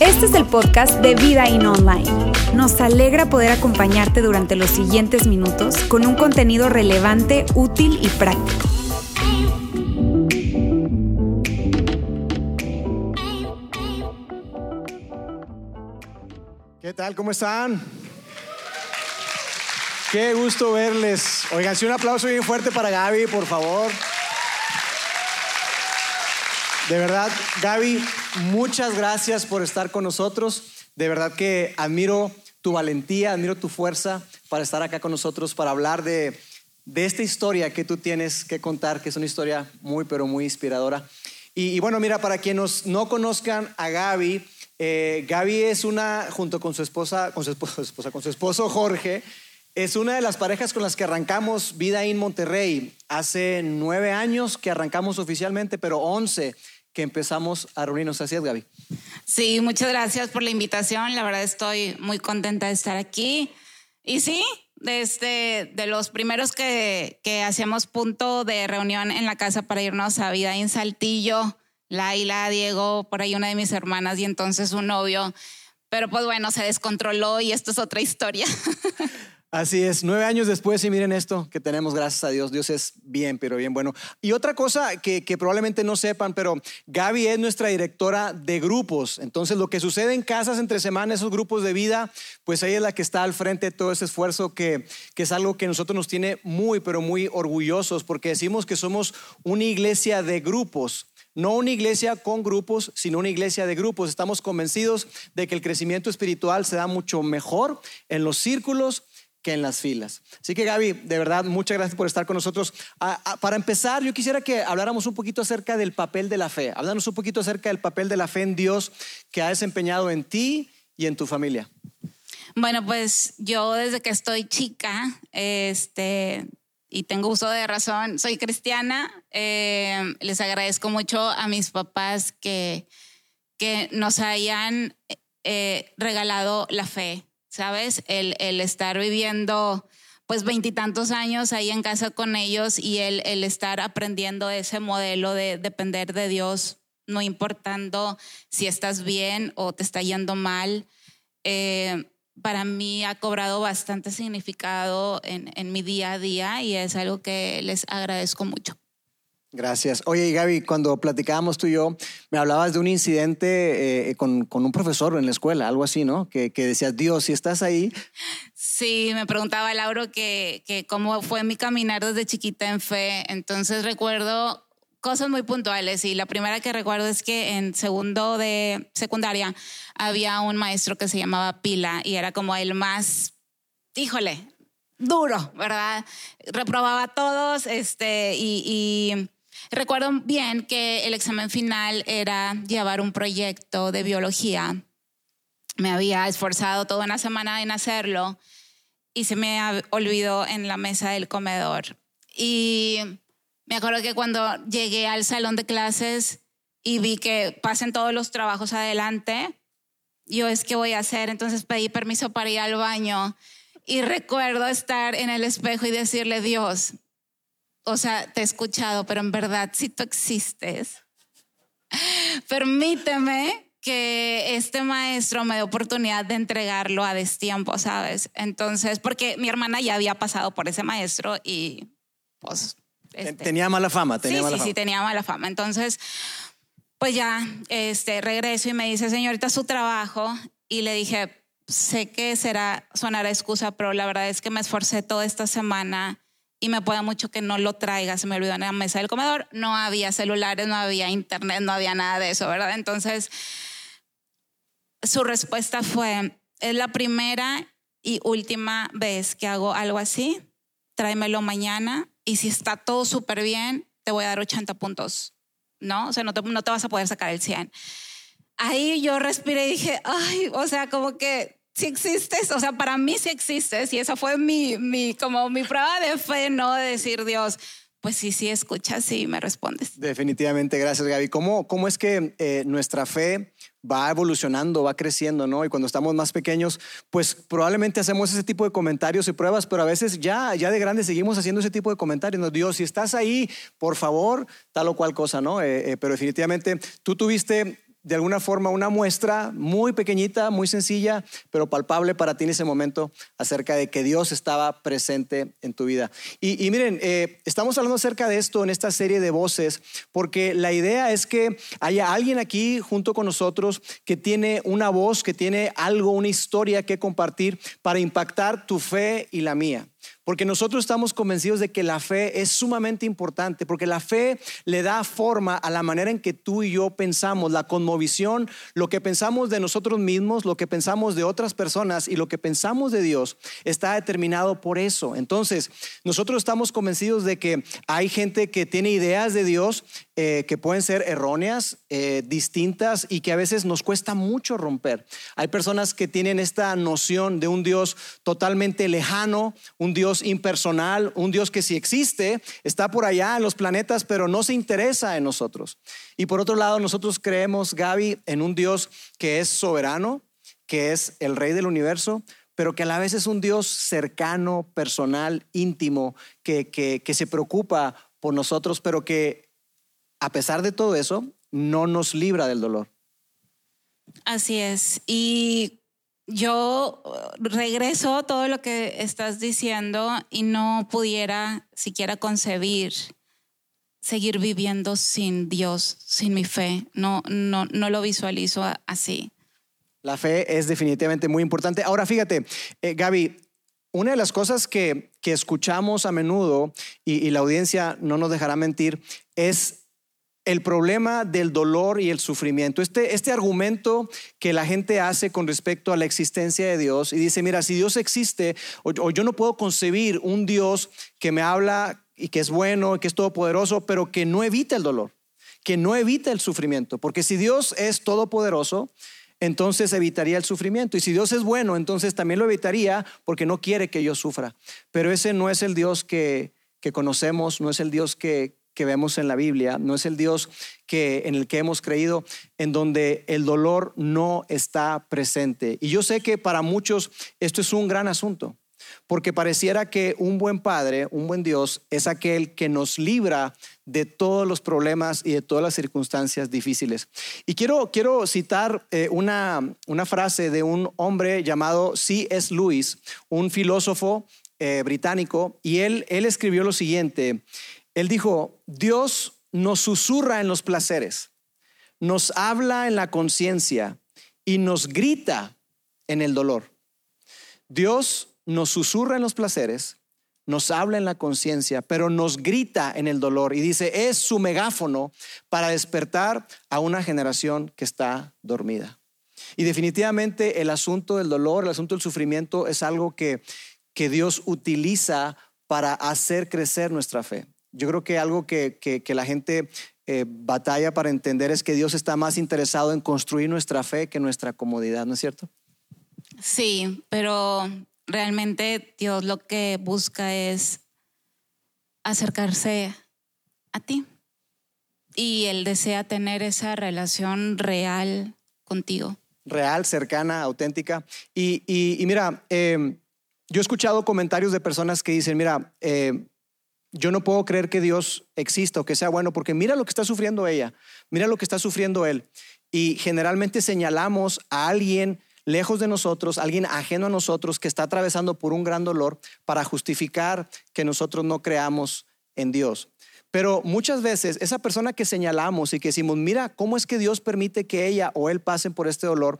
Este es el podcast de Vida In Online. Nos alegra poder acompañarte durante los siguientes minutos con un contenido relevante, útil y práctico. ¿Qué tal? ¿Cómo están? Qué gusto verles. Oigan, si un aplauso bien fuerte para Gaby, por favor. De verdad, Gaby, muchas gracias por estar con nosotros. De verdad que admiro tu valentía, admiro tu fuerza para estar acá con nosotros, para hablar de, esta historia que tú tienes que contar, que es una historia muy, pero muy inspiradora. Y, bueno, mira, para quienes no conozcan a Gaby, eh, Gaby es una, junto con su esposa, con su esposa, con su esposo Jorge, es una de las parejas con las que arrancamos Vida en Monterrey. Hace nueve años que arrancamos oficialmente, pero once que empezamos a reunirnos. Así es, Gaby. Sí, muchas gracias por la invitación. La verdad estoy muy contenta de estar aquí. Y sí, desde de los primeros que, que hacíamos punto de reunión en la casa para irnos a vida en Saltillo, Laila, Diego, por ahí una de mis hermanas y entonces un novio. Pero pues bueno, se descontroló y esto es otra historia. Así es, nueve años después y miren esto que tenemos, gracias a Dios, Dios es bien, pero bien bueno. Y otra cosa que, probablemente no sepan, pero Gaby es nuestra directora de grupos, entonces lo que sucede en casas entre semanas, esos grupos de vida, pues ella es la que está al frente de todo ese esfuerzo que, que es algo que nosotros nos tiene muy, pero muy orgullosos, porque decimos que somos una iglesia de grupos, no una iglesia con grupos, sino una iglesia de grupos. Estamos convencidos de que el crecimiento espiritual se da mucho mejor en los círculos que en las filas. Así que Gaby, de verdad, muchas gracias por estar con nosotros. para empezar, yo quisiera que habláramos un poquito acerca del papel de la fe. Háblanos un poquito acerca del papel de la fe en Dios que ha desempeñado en ti y en tu familia. Bueno, pues yo desde que estoy chica, este, y tengo uso de razón, soy cristiana. Eh, les agradezco mucho a mis papás que, que nos hayan eh, regalado la fe ¿sabes? El, estar viviendo pues veintitantos años ahí en casa con ellos y el, estar aprendiendo ese modelo de depender de Dios, no importando si estás bien o te está yendo mal, eh, para mí ha cobrado bastante significado en, en mi día a día y es algo que les agradezco mucho. Gracias. Oye, y Gaby, cuando platicábamos tú y yo, me hablabas de un incidente eh, con, un profesor en la escuela, algo así, ¿no? Que, que decías, Dios, si estás ahí. Sí, me preguntaba Lauro que, que cómo fue mi caminar desde chiquita en fe. Entonces recuerdo cosas muy puntuales y la primera que recuerdo es que en segundo de secundaria había un maestro que se llamaba Pila y era como el más, híjole, duro, ¿verdad? Reprobaba a todos este, y Recuerdo bien que el examen final era llevar un proyecto de biología. Me había esforzado toda una semana en hacerlo y se me olvidó en la mesa del comedor. Y me acuerdo que cuando llegué al salón de clases y vi que pasen todos los trabajos adelante, yo es que voy a hacer, entonces pedí permiso para ir al baño y recuerdo estar en el espejo y decirle, Dios, o sea, te he escuchado, pero en verdad, si tú existes, permíteme que este maestro me dé oportunidad de entregarlo a destiempo, ¿sabes? Entonces, porque mi hermana ya había pasado por ese maestro y pues... Este, tenía mala fama, tenía sí, mala sí, fama. Sí, tenía mala fama. Entonces, pues ya, este, regreso y me dice, señorita, su trabajo. Y le dije, sé que será, sonará excusa, pero la verdad es que me esforcé toda esta semana y me puede mucho que no lo traiga, se me olvidó en la mesa del comedor, no había celulares, no había internet, no había nada de eso, ¿verdad? Entonces, su respuesta fue, es la primera y última vez que hago algo así, tráemelo mañana y si está todo súper bien, te voy a dar 80 puntos, ¿no? O sea, no te, no te vas a poder sacar el 100. Ahí yo respiré y dije, ay, o sea, como que si existes, o sea, para mí sí existes y esa fue mi, mi, como mi prueba de fe, ¿no? De decir, Dios, pues sí, sí escuchas y me respondes. Definitivamente, gracias Gaby. ¿Cómo, cómo es que eh, nuestra fe va evolucionando, va creciendo, ¿no? Y cuando estamos más pequeños, pues probablemente hacemos ese tipo de comentarios y pruebas, pero a veces ya, ya de grande seguimos haciendo ese tipo de comentarios. Nos Dios, si estás ahí, por favor, tal o cual cosa, ¿no? Eh, eh, pero definitivamente tú tuviste de alguna forma una muestra muy pequeñita, muy sencilla, pero palpable para ti en ese momento acerca de que Dios estaba presente en tu vida. Y, miren, eh, estamos hablando acerca de esto en esta serie de voces, porque la idea es que haya alguien aquí junto con nosotros que tiene una voz, que tiene algo, una historia que compartir para impactar tu fe y la mía. Porque nosotros estamos convencidos de que la fe es sumamente importante, porque la fe le da forma a la manera en que tú y yo pensamos, la conmovisión, lo que pensamos de nosotros mismos, lo que pensamos de otras personas y lo que pensamos de Dios está determinado por eso. Entonces, nosotros estamos convencidos de que hay gente que tiene ideas de Dios eh, que pueden ser erróneas, eh, distintas y que a veces nos cuesta mucho romper. Hay personas que tienen esta noción de un Dios totalmente lejano, un Dios impersonal, un Dios que si existe, está por allá en los planetas, pero no se interesa en nosotros. Y por otro lado, nosotros creemos, Gaby, en un Dios que es soberano, que es el rey del universo, pero que a la vez es un Dios cercano, personal, íntimo, que, que se preocupa por nosotros, pero que a pesar de todo eso, no nos libra del dolor. Así es. Y yo regreso a todo lo que estás diciendo y no pudiera siquiera concebir seguir viviendo sin Dios, sin mi fe. No, no, no lo visualizo así. La fe es definitivamente muy importante. Ahora fíjate, eh, Gaby, una de las cosas que, escuchamos a menudo, y, y la audiencia no nos dejará mentir, es el problema del dolor y el sufrimiento. Este, este argumento que la gente hace con respecto a la existencia de Dios y dice, mira, si Dios existe, o, yo no puedo concebir un Dios que me habla y que es bueno y que es todopoderoso, pero que no evita el dolor, que no evita el sufrimiento, porque si Dios es todopoderoso, entonces evitaría el sufrimiento. Y si Dios es bueno, entonces también lo evitaría porque no quiere que yo sufra. Pero ese no es el Dios que, que conocemos, no es el Dios que, que vemos en la Biblia, no es el Dios que, en el que hemos creído, en donde el dolor no está presente. Y yo sé que para muchos esto es un gran asunto, porque pareciera que un buen Padre, un buen Dios, es aquel que nos libra de todos los problemas y de todas las circunstancias difíciles. Y quiero, quiero citar eh, una, una frase de un hombre llamado C.S. Lewis, un filósofo eh, británico, y él, él escribió lo siguiente, él dijo, Dios nos susurra en los placeres, nos habla en la conciencia y nos grita en el dolor. Dios nos susurra en los placeres, nos habla en la conciencia, pero nos grita en el dolor y dice, es su megáfono para despertar a una generación que está dormida. Y definitivamente el asunto del dolor, el asunto del sufrimiento es algo que, que Dios utiliza para hacer crecer nuestra fe. Yo creo que algo que, la gente eh, batalla para entender es que Dios está más interesado en construir nuestra fe que nuestra comodidad, ¿no es cierto? Sí, pero realmente Dios lo que busca es acercarse a ti y Él desea tener esa relación real contigo. Real, cercana, auténtica. Y, mira, eh, yo he escuchado comentarios de personas que dicen, mira, eh, yo no puedo creer que Dios exista o que sea bueno, porque mira lo que está sufriendo ella, mira lo que está sufriendo él. Y generalmente señalamos a alguien lejos de nosotros, alguien ajeno a nosotros que está atravesando por un gran dolor para justificar que nosotros no creamos en Dios. Pero muchas veces esa persona que señalamos y que decimos, mira cómo es que Dios permite que ella o él pasen por este dolor,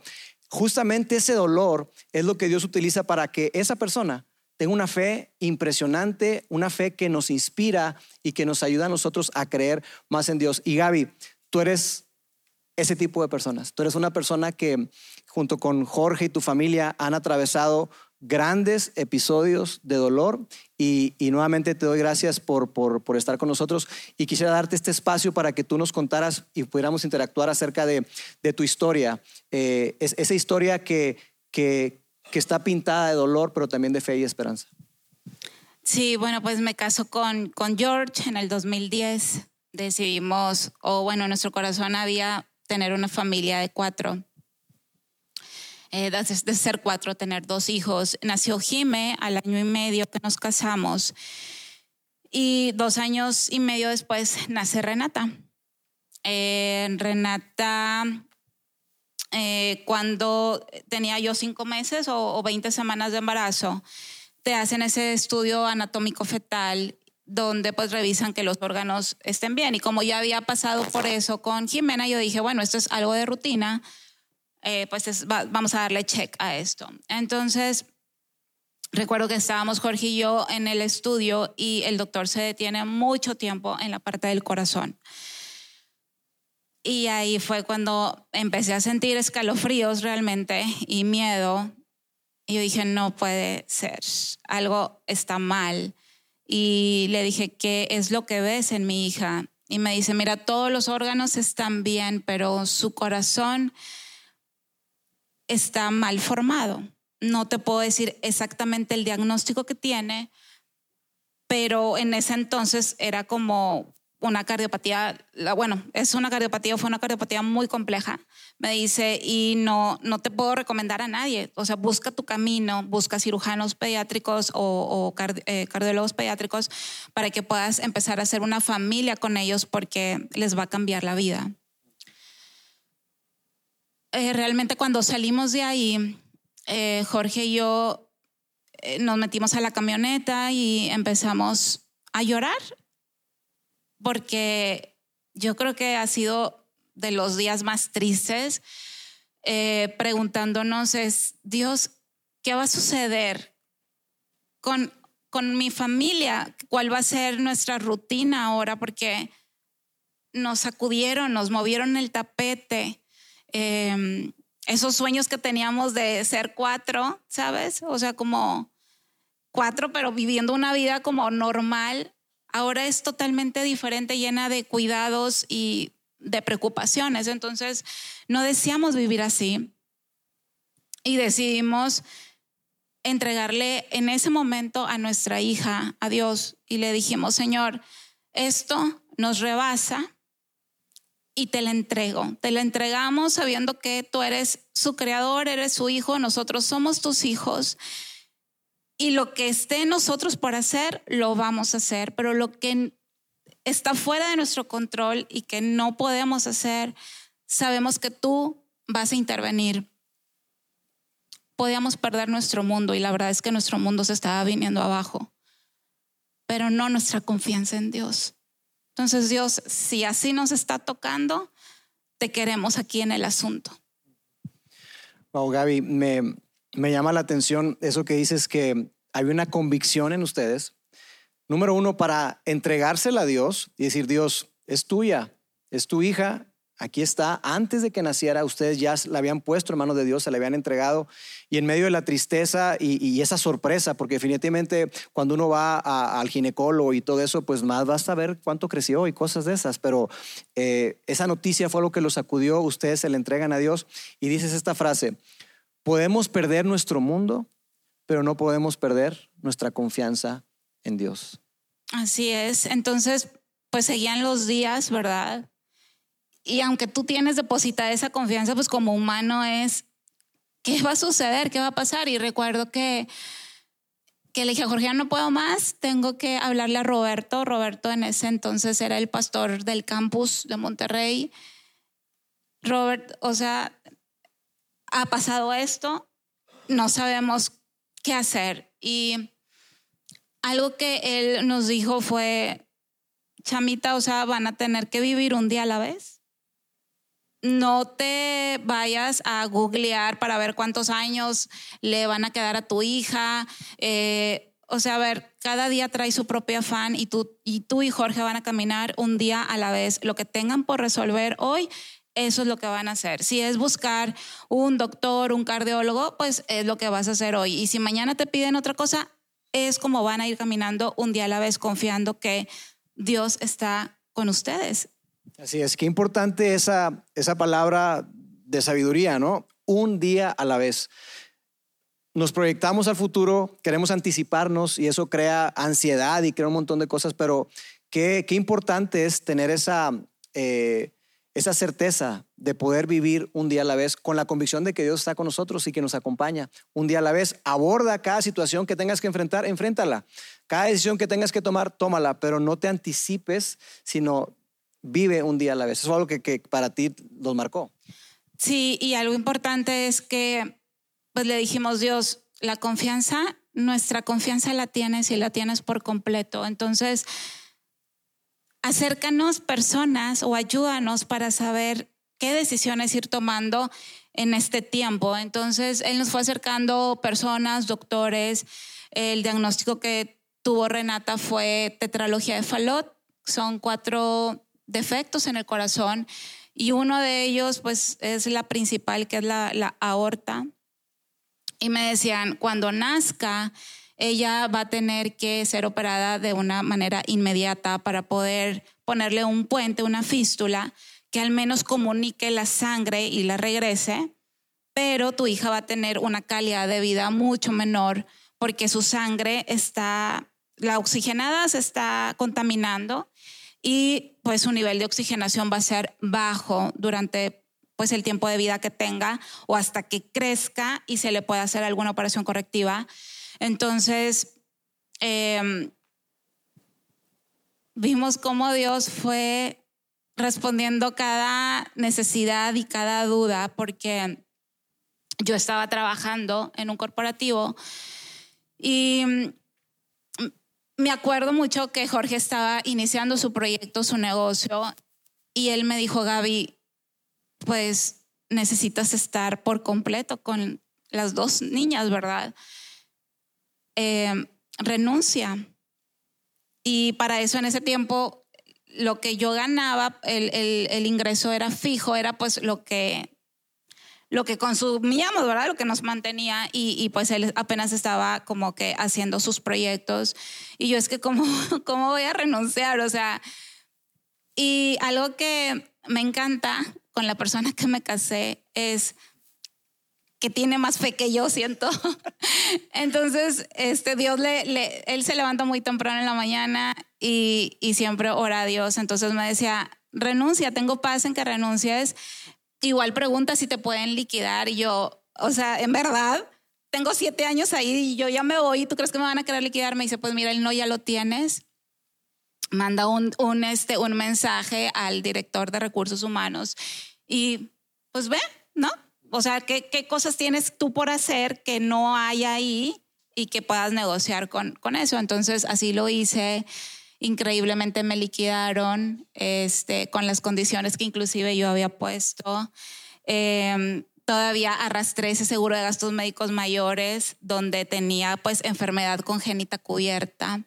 justamente ese dolor es lo que Dios utiliza para que esa persona tengo una fe impresionante, una fe que nos inspira y que nos ayuda a nosotros a creer más en Dios. Y Gaby, tú eres ese tipo de personas. Tú eres una persona que junto con Jorge y tu familia han atravesado grandes episodios de dolor y, nuevamente te doy gracias por, por, estar con nosotros y quisiera darte este espacio para que tú nos contaras y pudiéramos interactuar acerca de, tu historia, eh, esa historia que, que, que está pintada de dolor, pero también de fe y esperanza. Sí, bueno, pues me caso con, con George en el 2010. Decidimos, o bueno, nuestro corazón había tener una familia de cuatro. eh, de, de ser cuatro, tener dos hijos. Nació Jime al año y medio que nos casamos. Y dos años y medio después nace Renata. Eh, Renata, eh, cuando tenía yo cinco meses o, o 20 semanas de embarazo, te hacen ese estudio anatómico fetal donde pues revisan que los órganos estén bien. Y como ya había pasado por eso con Jimena, yo dije, bueno, esto es algo de rutina, eh, pues vamos a darle check a esto. Entonces, recuerdo que estábamos Jorge y yo en el estudio y el doctor se detiene mucho tiempo en la parte del corazón. Y ahí fue cuando empecé a sentir escalofríos realmente y miedo. Y yo dije, no puede ser, algo está mal y le dije, ¿qué es lo que ves en mi hija? Y me dice, mira, todos los órganos están bien, pero su corazón está mal formado. No te puedo decir exactamente el diagnóstico que tiene, pero en ese entonces era como una cardiopatía, bueno, es una cardiopatía, fue una cardiopatía muy compleja, me dice, y no, no te puedo recomendar a nadie. O sea, busca tu camino, busca cirujanos pediátricos o, eh, cardiólogos pediátricos para que puedas empezar a hacer una familia con ellos porque les va a cambiar la vida. Eh, realmente cuando salimos de ahí, eh, Jorge y yo nos metimos a la camioneta y empezamos a llorar porque yo creo que ha sido de los días más tristes, eh, preguntándonos es, Dios, ¿qué va a suceder con, con mi familia? ¿Cuál va a ser nuestra rutina ahora? Porque nos sacudieron, nos movieron el tapete. Em, esos sueños que teníamos de ser cuatro, ¿sabes? O sea, como cuatro, pero viviendo una vida como normal, ahora es totalmente diferente, llena de cuidados y de preocupaciones. Entonces, no deseamos vivir así y decidimos entregarle en ese momento a nuestra hija, a Dios, y le dijimos, Señor, esto nos rebasa y te la entrego. Te la entregamos sabiendo que tú eres su creador, eres su hijo, nosotros somos tus hijos y lo que esté en nosotros por hacer, lo vamos a hacer, pero lo que está fuera de nuestro control y que no podemos hacer, sabemos que tú vas a intervenir. Podíamos perder nuestro mundo y la verdad es que nuestro mundo se estaba viniendo abajo, pero no nuestra confianza en Dios. Entonces Dios, si así nos está tocando, te queremos aquí en el asunto. Wow, Gaby, me, me llama la atención eso que dices que hay una convicción en ustedes. Número uno, para entregársela a Dios y decir, Dios, es tuya, es tu hija, aquí está. Antes de que naciera, ustedes ya la habían puesto en manos de Dios, se la habían entregado. Y en medio de la tristeza y, esa sorpresa, porque definitivamente cuando uno va al ginecólogo y todo eso, pues más vas a ver cuánto creció y cosas de esas. Pero eh, esa noticia fue lo que los sacudió, ustedes se la entregan a Dios. Y dices esta frase, Podemos perder nuestro mundo, pero no podemos perder nuestra confianza en Dios. Así es. Entonces, pues seguían los días, ¿verdad? Y aunque tú tienes depositada esa confianza, pues como humano es, ¿qué va a suceder? ¿Qué va a pasar? Y recuerdo que, que le dije a Jorge, no puedo más, tengo que hablarle a Roberto. Roberto en ese entonces era el pastor del campus de Monterrey. Robert, o sea, ha pasado esto, no sabemos qué hacer. Y algo que él nos dijo fue, chamita, o sea, van a tener que vivir un día a la vez. No te vayas a googlear para ver cuántos años le van a quedar a tu hija. Eh, o sea, a ver, cada día trae su propio afán y tú, y tú y Jorge van a caminar un día a la vez. Lo que tengan por resolver hoy, eso es lo que van a hacer. Si es buscar un doctor, un cardiólogo, pues es lo que vas a hacer hoy. Y si mañana te piden otra cosa, es como van a ir caminando un día a la vez confiando que Dios está con ustedes. Así es, qué importante esa, esa palabra de sabiduría, ¿no? Un día a la vez. Nos proyectamos al futuro, queremos anticiparnos y eso crea ansiedad y crea un montón de cosas, pero qué, qué importante es tener esa... Eh, esa certeza de poder vivir un día a la vez con la convicción de que Dios está con nosotros y que nos acompaña un día a la vez. Aborda cada situación que tengas que enfrentar, enfréntala. Cada decisión que tengas que tomar, tómala, pero no te anticipes, sino vive un día a la vez. Eso es algo que, para ti nos marcó. Sí, y algo importante es que pues le dijimos, Dios, la confianza, nuestra confianza la tienes y la tienes por completo. Entonces, acércanos personas o ayúdanos para saber qué decisiones ir tomando en este tiempo. Entonces, él nos fue acercando personas, doctores. El diagnóstico que tuvo Renata fue tetralogía de Falot. Son cuatro defectos en el corazón y uno de ellos, pues, es la principal, que es la, la aorta. Y me decían, cuando nazca, ella va a tener que ser operada de una manera inmediata para poder ponerle un puente, una fístula, que al menos comunique la sangre y la regrese, pero tu hija va a tener una calidad de vida mucho menor porque su sangre está, la oxigenada se está contaminando y pues su nivel de oxigenación va a ser bajo durante pues el tiempo de vida que tenga o hasta que crezca y se le pueda hacer alguna operación correctiva. Entonces, em, vimos cómo Dios fue respondiendo cada necesidad y cada duda, porque yo estaba trabajando en un corporativo y mm, me acuerdo mucho que Jorge estaba iniciando su proyecto, su negocio, y él me dijo, Gaby, pues necesitas estar por completo con las dos niñas, ¿verdad? Eh, renuncia. Y para eso en ese tiempo lo que yo ganaba, el, ingreso era fijo, era pues lo que, lo que consumíamos, ¿verdad? Lo que nos mantenía y, pues él apenas estaba como que haciendo sus proyectos. Y yo es que, ¿cómo, ¿cómo voy a renunciar? O sea, y algo que me encanta con la persona que me casé es que tiene más fe que yo, siento. Entonces, este Dios le, él se levanta muy temprano en la mañana y, y siempre ora a Dios. Entonces me decía, renuncia, tengo paz en que renuncies. Igual pregunta si te pueden liquidar. Y yo, o sea, en verdad, tengo siete años ahí y yo ya me voy. ¿Tú crees que me van a querer liquidar? Me dice, pues mira, el no ya lo tienes. Manda un, un, este, un mensaje al director de recursos humanos y pues ve, ¿no? O sea, ¿qué, cosas tienes tú por hacer que no hay ahí y que puedas negociar con, con eso? Entonces, así lo hice. Increíblemente me liquidaron este, con las condiciones que inclusive yo había puesto. Em, todavía arrastré ese seguro de gastos médicos mayores donde tenía pues enfermedad congénita cubierta.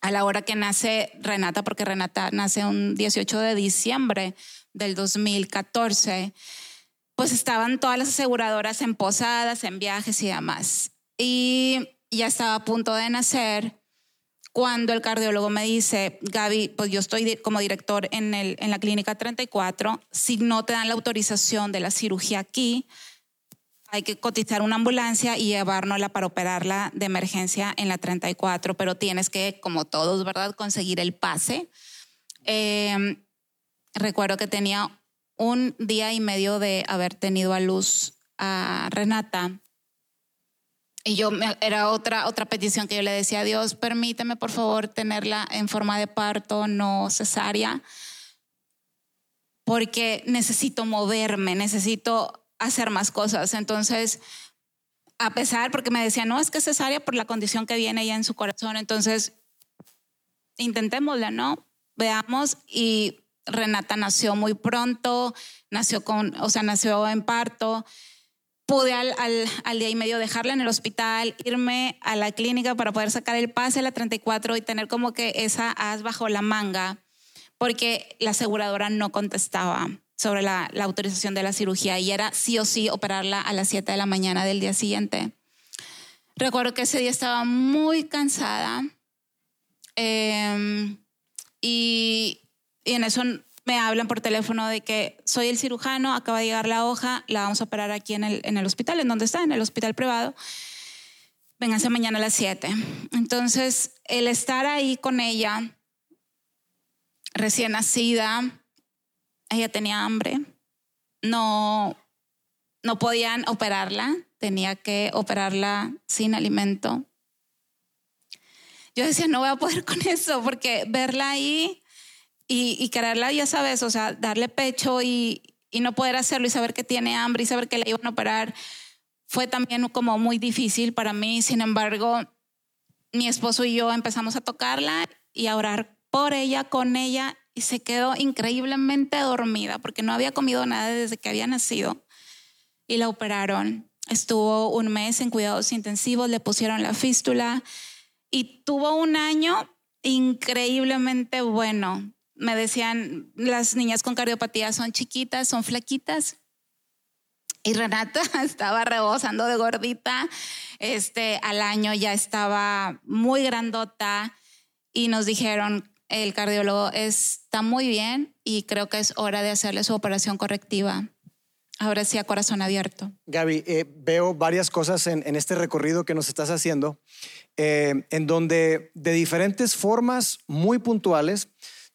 A la hora que nace Renata, porque Renata nace un 18 de diciembre del 2014 pues estaban todas las aseguradoras en posadas, en viajes y demás. Y ya estaba a punto de nacer cuando el cardiólogo me dice, Gaby, pues yo estoy como director en, la clínica 34, si no te dan la autorización de la cirugía aquí, hay que cotizar una ambulancia y llevárnosla para operarla de emergencia en la 34, pero tienes que, como todos, ¿verdad?, conseguir el pase. Em, recuerdo que tenía un día y medio de haber tenido a luz a Renata. Y yo, era otra, otra petición que yo le decía a Dios, permíteme por favor tenerla en forma de parto, no cesárea, porque necesito moverme, necesito hacer más cosas. Entonces, a pesar, porque me decía, no, es que cesárea por la condición que viene ya en su corazón, entonces, intentémosla, ¿no? Veamos y Renata nació muy pronto, nació con, o sea, nació en parto. Pude al, al, día y medio dejarla en el hospital, irme a la clínica para poder sacar el pase a la 34 y tener como que esa as bajo la manga, porque la aseguradora no contestaba sobre la, la autorización de la cirugía y era sí o sí operarla a las 7 de la mañana del día siguiente. Recuerdo que ese día estaba muy cansada eh, y, y en eso me hablan por teléfono de que soy el cirujano, acaba de llegar la hoja, la vamos a operar aquí en el, en el hospital, en donde está, en el hospital privado. Vénganse mañana a las 7. Entonces, el estar ahí con ella, recién nacida, ella tenía hambre, no, no podían operarla, tenía que operarla sin alimento. Yo decía, no voy a poder con eso, porque verla ahí y, y quererla, ya sabes, o sea, darle pecho y, y no poder hacerlo y saber que tiene hambre y saber que la iban a operar, fue también como muy difícil para mí. Sin embargo, mi esposo y yo empezamos a tocarla y a orar por ella, con ella, y se quedó increíblemente dormida porque no había comido nada desde que había nacido. Y la operaron. Estuvo un mes en cuidados intensivos, le pusieron la fístula y tuvo un año increíblemente bueno. Me decían, las niñas con cardiopatía son chiquitas, son flaquitas, y Renata estaba rebosando de gordita. Este, al año ya estaba muy grandota y nos dijeron, el cardiólogo está muy bien y creo que es hora de hacerle su operación correctiva. Ahora sí, a corazón abierto. Gaby, eh, veo varias cosas en, este recorrido que nos estás haciendo, eh, en donde de diferentes formas muy puntuales,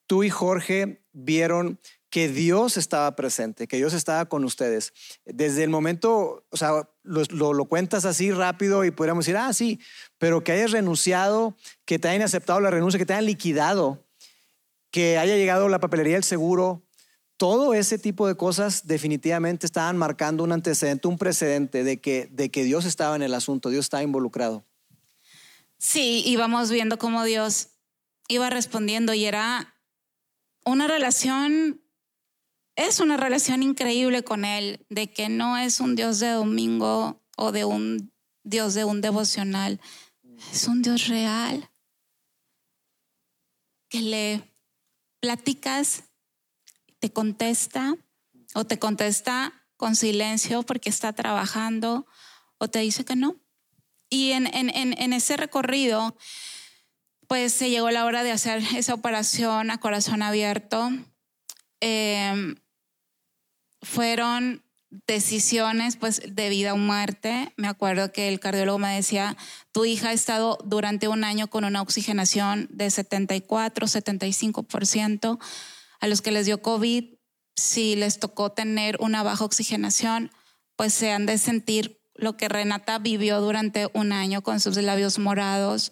tú y Jorge vieron que Dios estaba presente, que Dios estaba con ustedes. Desde el momento, o sea, lo, cuentas así rápido y podríamos decir, ah, sí, pero que hayas renunciado, que te hayan aceptado la renuncia, que te hayan liquidado, que haya llegado la papelería del seguro, todo ese tipo de cosas definitivamente estaban marcando un antecedente, un precedente de que, de que Dios estaba en el asunto, Dios estaba involucrado. Sí, íbamos viendo cómo Dios iba respondiendo y era una relación es una relación increíble con Él, de que no es un Dios de domingo o de un Dios de un devocional, es un Dios real, que le platicas, te contesta o te contesta con silencio porque está trabajando o te dice que no. Y en, en, ese recorrido, pues se llegó la hora de hacer esa operación a corazón abierto. Eh, fueron decisiones pues de vida o muerte. Me acuerdo que el cardiólogo me decía, tu hija ha estado durante un año con una oxigenación de 74, 75%. A los que les dio COVID, si les tocó tener una baja oxigenación, pues se han de sentir lo que Renata vivió durante un año con sus labios morados.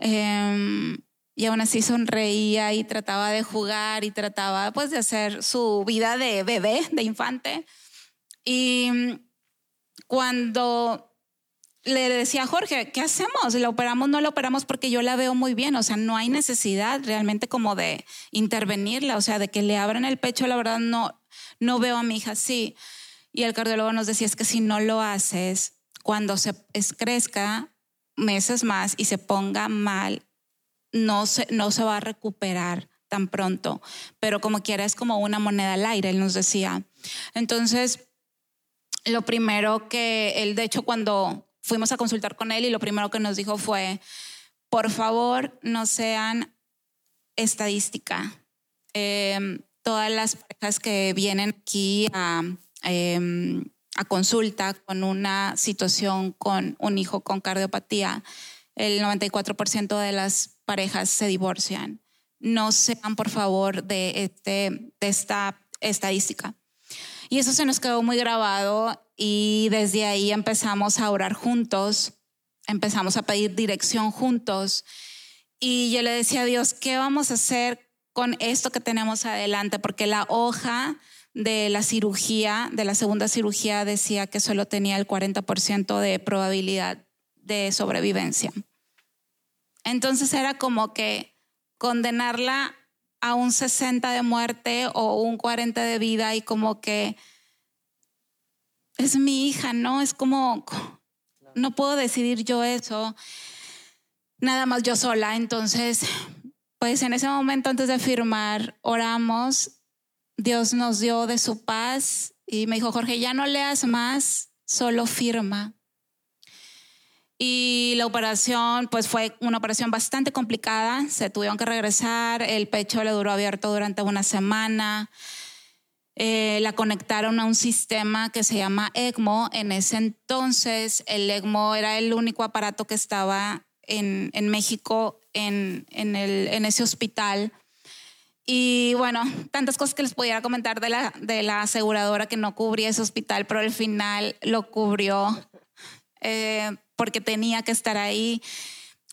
Eh, y aún así sonreía y trataba de jugar y trataba pues de hacer su vida de bebé, de infante. Y cuando le decía a Jorge, ¿qué hacemos? ¿La operamos? No la operamos porque yo la veo muy bien, o sea, no hay necesidad realmente como de intervenirla, o sea, de que le abran el pecho, la verdad no, no veo a mi hija así. Y el cardiólogo nos decía, es que si no lo haces, cuando se crezca meses más y se ponga mal, no se, no se va a recuperar tan pronto, pero como quiera es como una moneda al aire, él nos decía. Entonces, lo primero que él, de hecho, cuando fuimos a consultar con él y lo primero que nos dijo fue, por favor, no sean estadística. Em, todas las parejas que vienen aquí a, em, a consulta con una situación con un hijo con cardiopatía, el 94% de las parejas se divorcian. No sean, por favor, de, este, de esta estadística. Y eso se nos quedó muy grabado y desde ahí empezamos a orar juntos, empezamos a pedir dirección juntos. Y yo le decía a Dios, ¿qué vamos a hacer con esto que tenemos adelante? Porque la hoja de la cirugía, de la segunda cirugía, decía que solo tenía el 40% de probabilidad de sobrevivencia. Entonces era como que condenarla a un 60 de muerte o un 40 de vida y como que es mi hija, ¿no? Es como, no puedo decidir yo eso, nada más yo sola. Entonces, pues en ese momento antes de firmar, oramos, Dios nos dio de su paz y me dijo, Jorge, ya no leas más, solo firma. Y la operación, pues fue una operación bastante complicada. Se tuvieron que regresar. El pecho le duró abierto durante una semana. Eh, la conectaron a un sistema que se llama ECMO. En ese entonces, el ECMO era el único aparato que estaba en, en México en, en, el, en ese hospital. Y bueno, tantas cosas que les pudiera comentar de la, de la aseguradora que no cubría ese hospital, pero al final lo cubrió eh, porque tenía que estar ahí.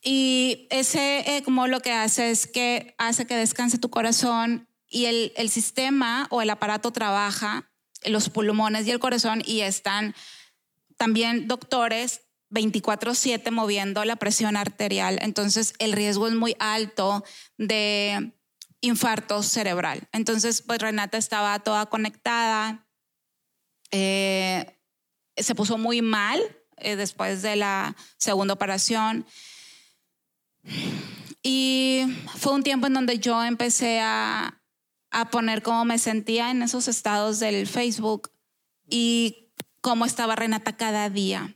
Y ese como lo que hace es que hace que descanse tu corazón y el, el sistema o el aparato trabaja, los pulmones y el corazón, y están también doctores 24/7 moviendo la presión arterial. Entonces el riesgo es muy alto de infarto cerebral. Entonces, pues Renata estaba toda conectada, eh, se puso muy mal eh, después de la segunda operación. Y fue un tiempo en donde yo empecé a, a poner cómo me sentía en esos estados del Facebook y cómo estaba Renata cada día.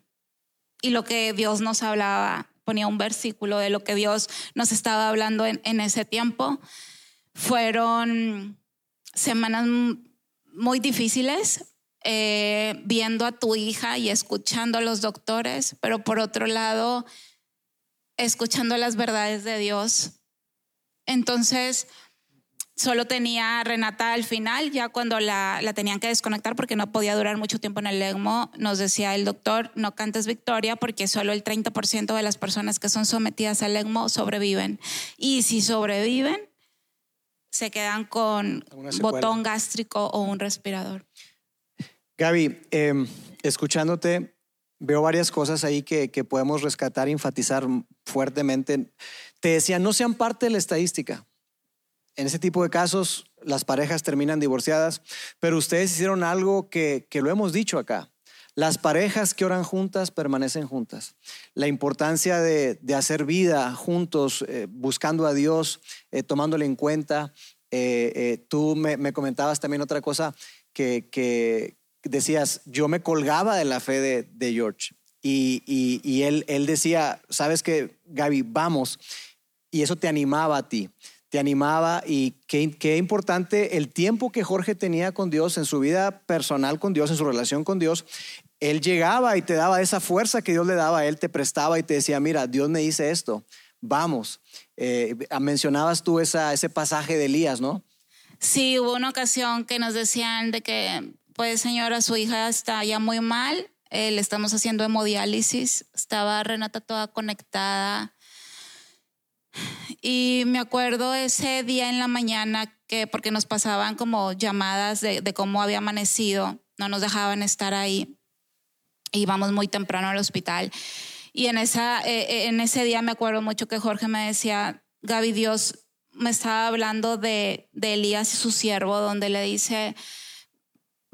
Y lo que Dios nos hablaba, ponía un versículo de lo que Dios nos estaba hablando en, en ese tiempo. Fueron semanas muy difíciles, eh, viendo a tu hija y escuchando a los doctores, pero por otro lado, escuchando las verdades de Dios. Entonces, solo tenía Renata al final, ya cuando la, la, tenían que desconectar porque no podía durar mucho tiempo en el ECMO, nos decía el doctor, no cantes victoria porque solo el 30% de las personas que son sometidas al ECMO sobreviven. Y si sobreviven, se quedan con botón gástrico o un respirador. Gaby, em, escuchándote, veo varias cosas ahí que, que podemos rescatar e enfatizar fuertemente. Te decía, no sean parte de la estadística. En ese tipo de casos, las parejas terminan divorciadas, pero ustedes hicieron algo que, que lo hemos dicho acá. Las parejas que oran juntas permanecen juntas. La importancia de, hacer vida juntos, eh, buscando a Dios, eh, tomándole en cuenta. Eh, tú me, comentabas también otra cosa que, decías, yo me colgaba de la fe de, George. Y, él, él decía, sabes que, Gaby, vamos. Y eso te animaba a ti te animaba y qué, qué, importante el tiempo que Jorge tenía con Dios en su vida personal con Dios, en su relación con Dios él llegaba y te daba esa fuerza que Dios le daba, Él te prestaba y te decía, mira, Dios me dice esto, vamos. Eh, mencionabas tú esa, ese pasaje de Elías, ¿no? Sí, hubo una ocasión que nos decían de que, pues señora, su hija está ya muy mal, eh, le estamos haciendo hemodiálisis, estaba Renata toda conectada. Y me acuerdo ese día en la mañana que, porque nos pasaban como llamadas de, de cómo había amanecido, no nos dejaban estar ahí íbamos muy temprano al hospital. Y en, esa, eh, en ese día me acuerdo mucho que Jorge me decía, Gaby, Dios me estaba hablando de, de Elías y su siervo, donde le dice,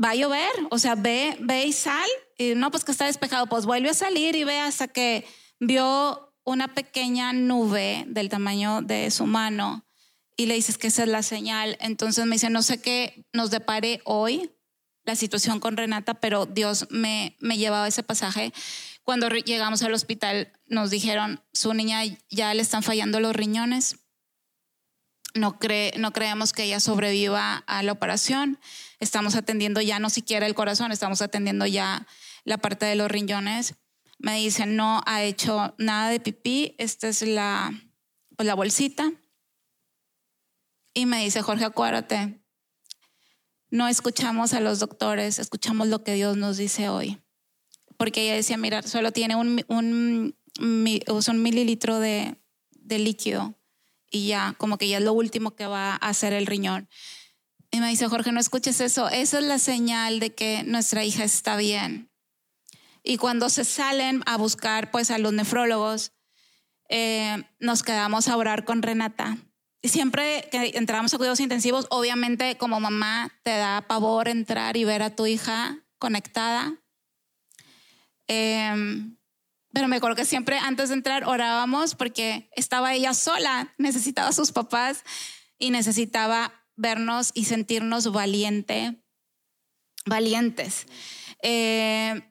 va a llover, o sea, ve, ve y sal. Y no, pues que está despejado, pues vuelve a salir y ve hasta que vio una pequeña nube del tamaño de su mano y le dices que esa es la señal. Entonces me dice, no sé qué nos depare hoy, la situación con Renata, pero Dios me, me llevaba ese pasaje. Cuando llegamos al hospital nos dijeron, su niña ya le están fallando los riñones, no, cree, no creemos que ella sobreviva a la operación, estamos atendiendo ya no siquiera el corazón, estamos atendiendo ya la parte de los riñones. Me dicen, no ha hecho nada de pipí, esta es la, pues, la bolsita. Y me dice, Jorge, acuérdate, no escuchamos a los doctores, escuchamos lo que Dios nos dice hoy. Porque ella decía, mira, solo tiene un, un, un mililitro de, de líquido y ya, como que ya es lo último que va a hacer el riñón. Y me dice, Jorge, no escuches eso. Esa es la señal de que nuestra hija está bien. Y cuando se salen a buscar pues a los nefrólogos, eh, nos quedamos a orar con Renata siempre que entramos a cuidados intensivos, obviamente como mamá te da pavor entrar y ver a tu hija conectada. Em, pero me acuerdo que siempre antes de entrar orábamos porque estaba ella sola, necesitaba a sus papás y necesitaba vernos y sentirnos valiente, valientes. Eh,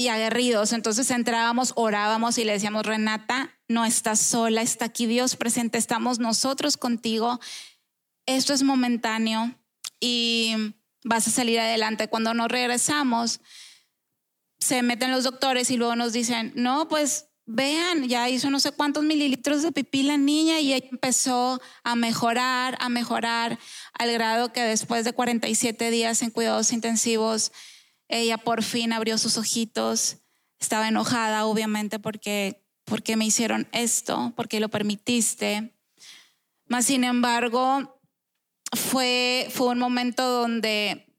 y aguerridos. Entonces entrábamos, orábamos y le decíamos, Renata, no estás sola, está aquí Dios presente, estamos nosotros contigo. Esto es momentáneo y vas a salir adelante. Cuando nos regresamos, se meten los doctores y luego nos dicen, no, pues vean, ya hizo no sé cuántos mililitros de pipí la niña y empezó a mejorar, a mejorar, al grado que después de 47 días en cuidados intensivos, ella por fin abrió sus ojitos. Estaba enojada, obviamente, porque, porque me hicieron esto, porque lo permitiste. Mas, sin embargo, fue, fue un momento donde,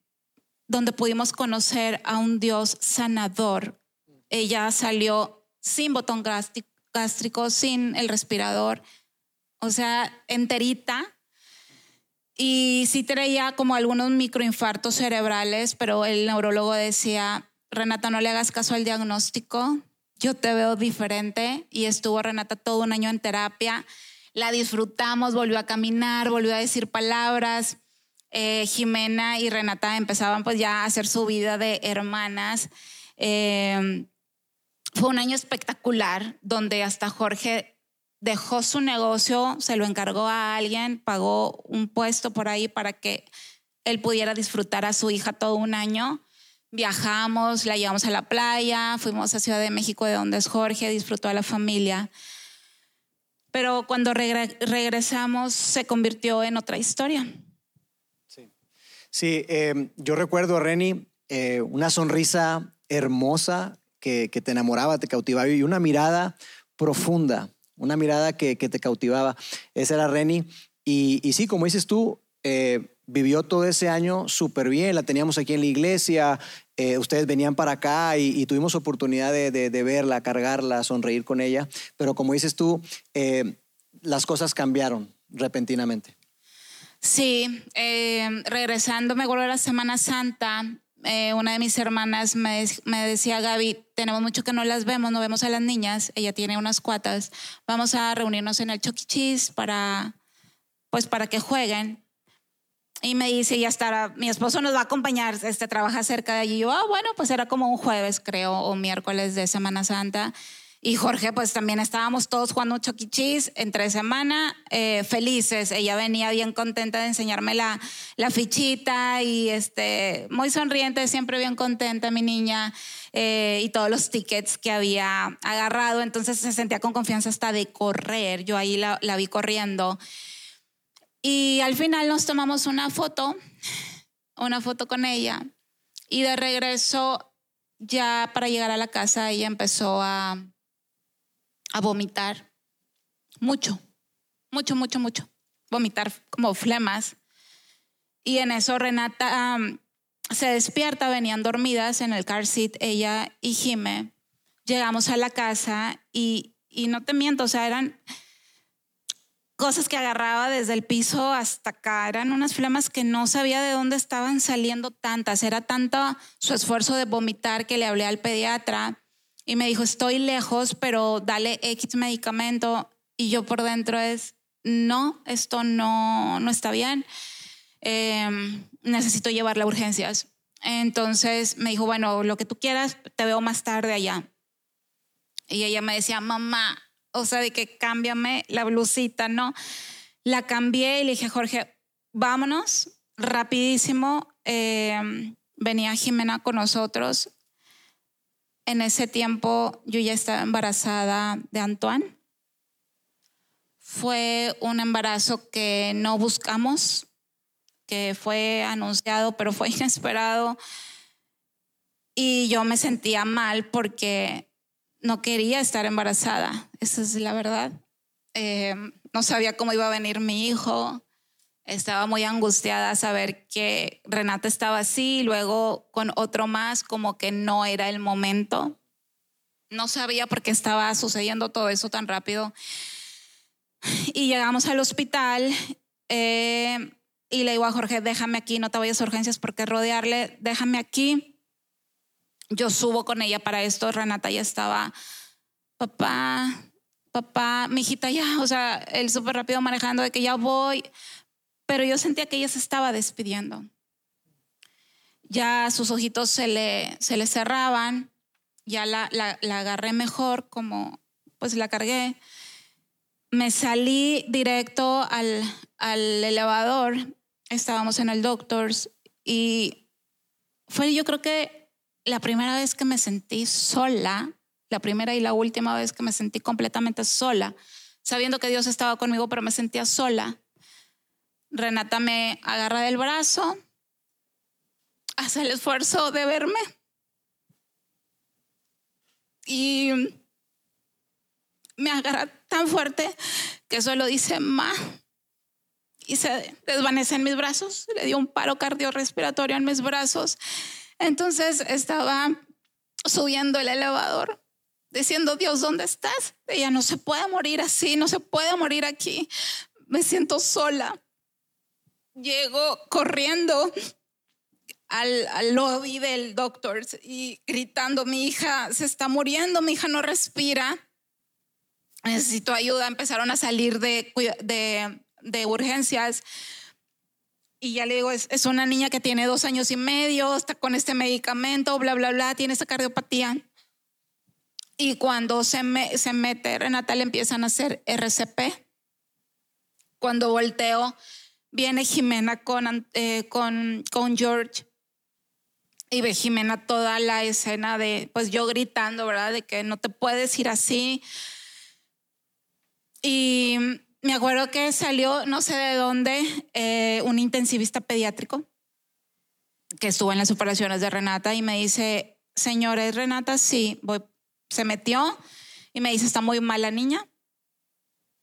donde pudimos conocer a un Dios sanador. Ella salió sin botón gástrico, sin el respirador, o sea, enterita. Y sí traía como algunos microinfartos cerebrales, pero el neurólogo decía, Renata, no le hagas caso al diagnóstico, yo te veo diferente. Y estuvo Renata todo un año en terapia. La disfrutamos, volvió a caminar, volvió a decir palabras. Eh, Jimena y Renata empezaban pues ya a hacer su vida de hermanas. Eh, fue un año espectacular donde hasta Jorge dejó su negocio, se lo encargó a alguien, pagó un puesto por ahí para que él pudiera disfrutar a su hija todo un año. Viajamos, la llevamos a la playa, fuimos a Ciudad de México de donde es Jorge, disfrutó a la familia. Pero cuando regresamos se convirtió en otra historia. Sí, eh, yo recuerdo, Reni, eh, una sonrisa hermosa que, te enamoraba, te cautivaba y una mirada profunda, una mirada que, te cautivaba. Esa era Reni. Y, sí, como dices tú, eh, vivió todo ese año súper bien, la teníamos aquí en la iglesia, eh, ustedes venían para acá y, tuvimos oportunidad de, verla, cargarla, sonreír con ella, pero como dices tú, eh, las cosas cambiaron repentinamente. Sí, regresando, me acuerdo de la Semana Santa, eh, una de mis hermanas me, decía, Gaby, tenemos mucho que no las vemos, no vemos a las niñas, ella tiene unas cuatas, vamos a reunirnos en el Chucky Cheese para, pues para que jueguen. Y me dice, ya estará, mi esposo nos va a acompañar, este trabaja cerca de allí. Y yo, ah, bueno, pues era como un jueves, creo, o miércoles de Semana Santa. Y Jorge, pues también estábamos todos jugando Chucky Cheese entre semana, eh, felices. Ella venía bien contenta de enseñarme la, la fichita y este, muy sonriente, siempre bien contenta mi niña. Eh, y todos los tickets que había agarrado. Entonces se sentía con confianza hasta de correr. Yo ahí la, la vi corriendo. Y al final nos tomamos una foto, una foto con ella. Y de regreso, ya para llegar a la casa, ella empezó a a vomitar mucho, mucho, mucho, mucho. Vomitar como flemas. Y en eso Renata se despierta, venían dormidas en el car seat, ella y Jime. Llegamos a la casa y, y no te miento, o sea, eran cosas que agarraba desde el piso hasta acá. Eran unas flemas que no sabía de dónde estaban saliendo tantas. Era tanto su esfuerzo de vomitar que le hablé al pediatra y me dijo, estoy lejos, pero dale X medicamento. Y yo por dentro es, no, esto no, no está bien. Em, necesito llevarla a urgencias. Entonces me dijo, bueno, lo que tú quieras, te veo más tarde allá. Y ella me decía, mamá, o sea, de que cámbiame la blusita, ¿no? La cambié y le dije, Jorge, vámonos rapidísimo. Em, venía Jimena con nosotros en ese tiempo yo ya estaba embarazada de Antoine. Fue un embarazo que no buscamos, que fue anunciado, pero fue inesperado. Y yo me sentía mal porque no quería estar embarazada, esa es la verdad. Eh, no sabía cómo iba a venir mi hijo. Estaba muy angustiada saber que Renata estaba así y luego con otro más como que no era el momento. No sabía por qué estaba sucediendo todo eso tan rápido. Y llegamos al hospital eh, y le digo a Jorge, déjame aquí, no te vayas a urgencias porque rodearle, déjame aquí. Yo subo con ella para esto, Renata ya estaba, papá, papá, mi hijita ya, o sea, él súper rápido manejando de que ya voy, pero yo sentía que ella se estaba despidiendo. Ya sus ojitos se le, se le cerraban, ya la, la, agarré mejor, como pues la cargué. Me salí directo al, al elevador, estábamos en el Doctors y fue yo creo que la primera vez que me sentí sola la primera y la última vez que me sentí completamente sola, sabiendo que Dios estaba conmigo, pero me sentía sola. Renata me agarra del brazo, hace el esfuerzo de verme y me agarra tan fuerte que solo dice ma y se desvanece en mis brazos, le dio un paro cardiorrespiratorio en mis brazos. Entonces estaba subiendo el elevador diciendo, Dios, ¿dónde estás? Ella no se puede morir así, no se puede morir aquí. Me siento sola. Llego corriendo al, al, lobby del doctor y gritando, mi hija se está muriendo, mi hija no respira, necesito ayuda. Empezaron a salir de, de, de urgencias. Y ya le digo, es, es, una niña que tiene dos años y medio, está con este medicamento, bla, bla, bla, tiene esta cardiopatía. Y cuando se, me, se mete Renata le empiezan a hacer RCP. Cuando volteo, viene Jimena con, eh, con, con George y ve Jimena toda la escena de, pues yo gritando, ¿verdad? De que no te puedes ir así. Y me acuerdo que salió, no sé de dónde, eh, un intensivista pediátrico que estuvo en las operaciones de Renata y me dice, señores, Renata, sí, voy se metió y me dice, está muy mal la niña,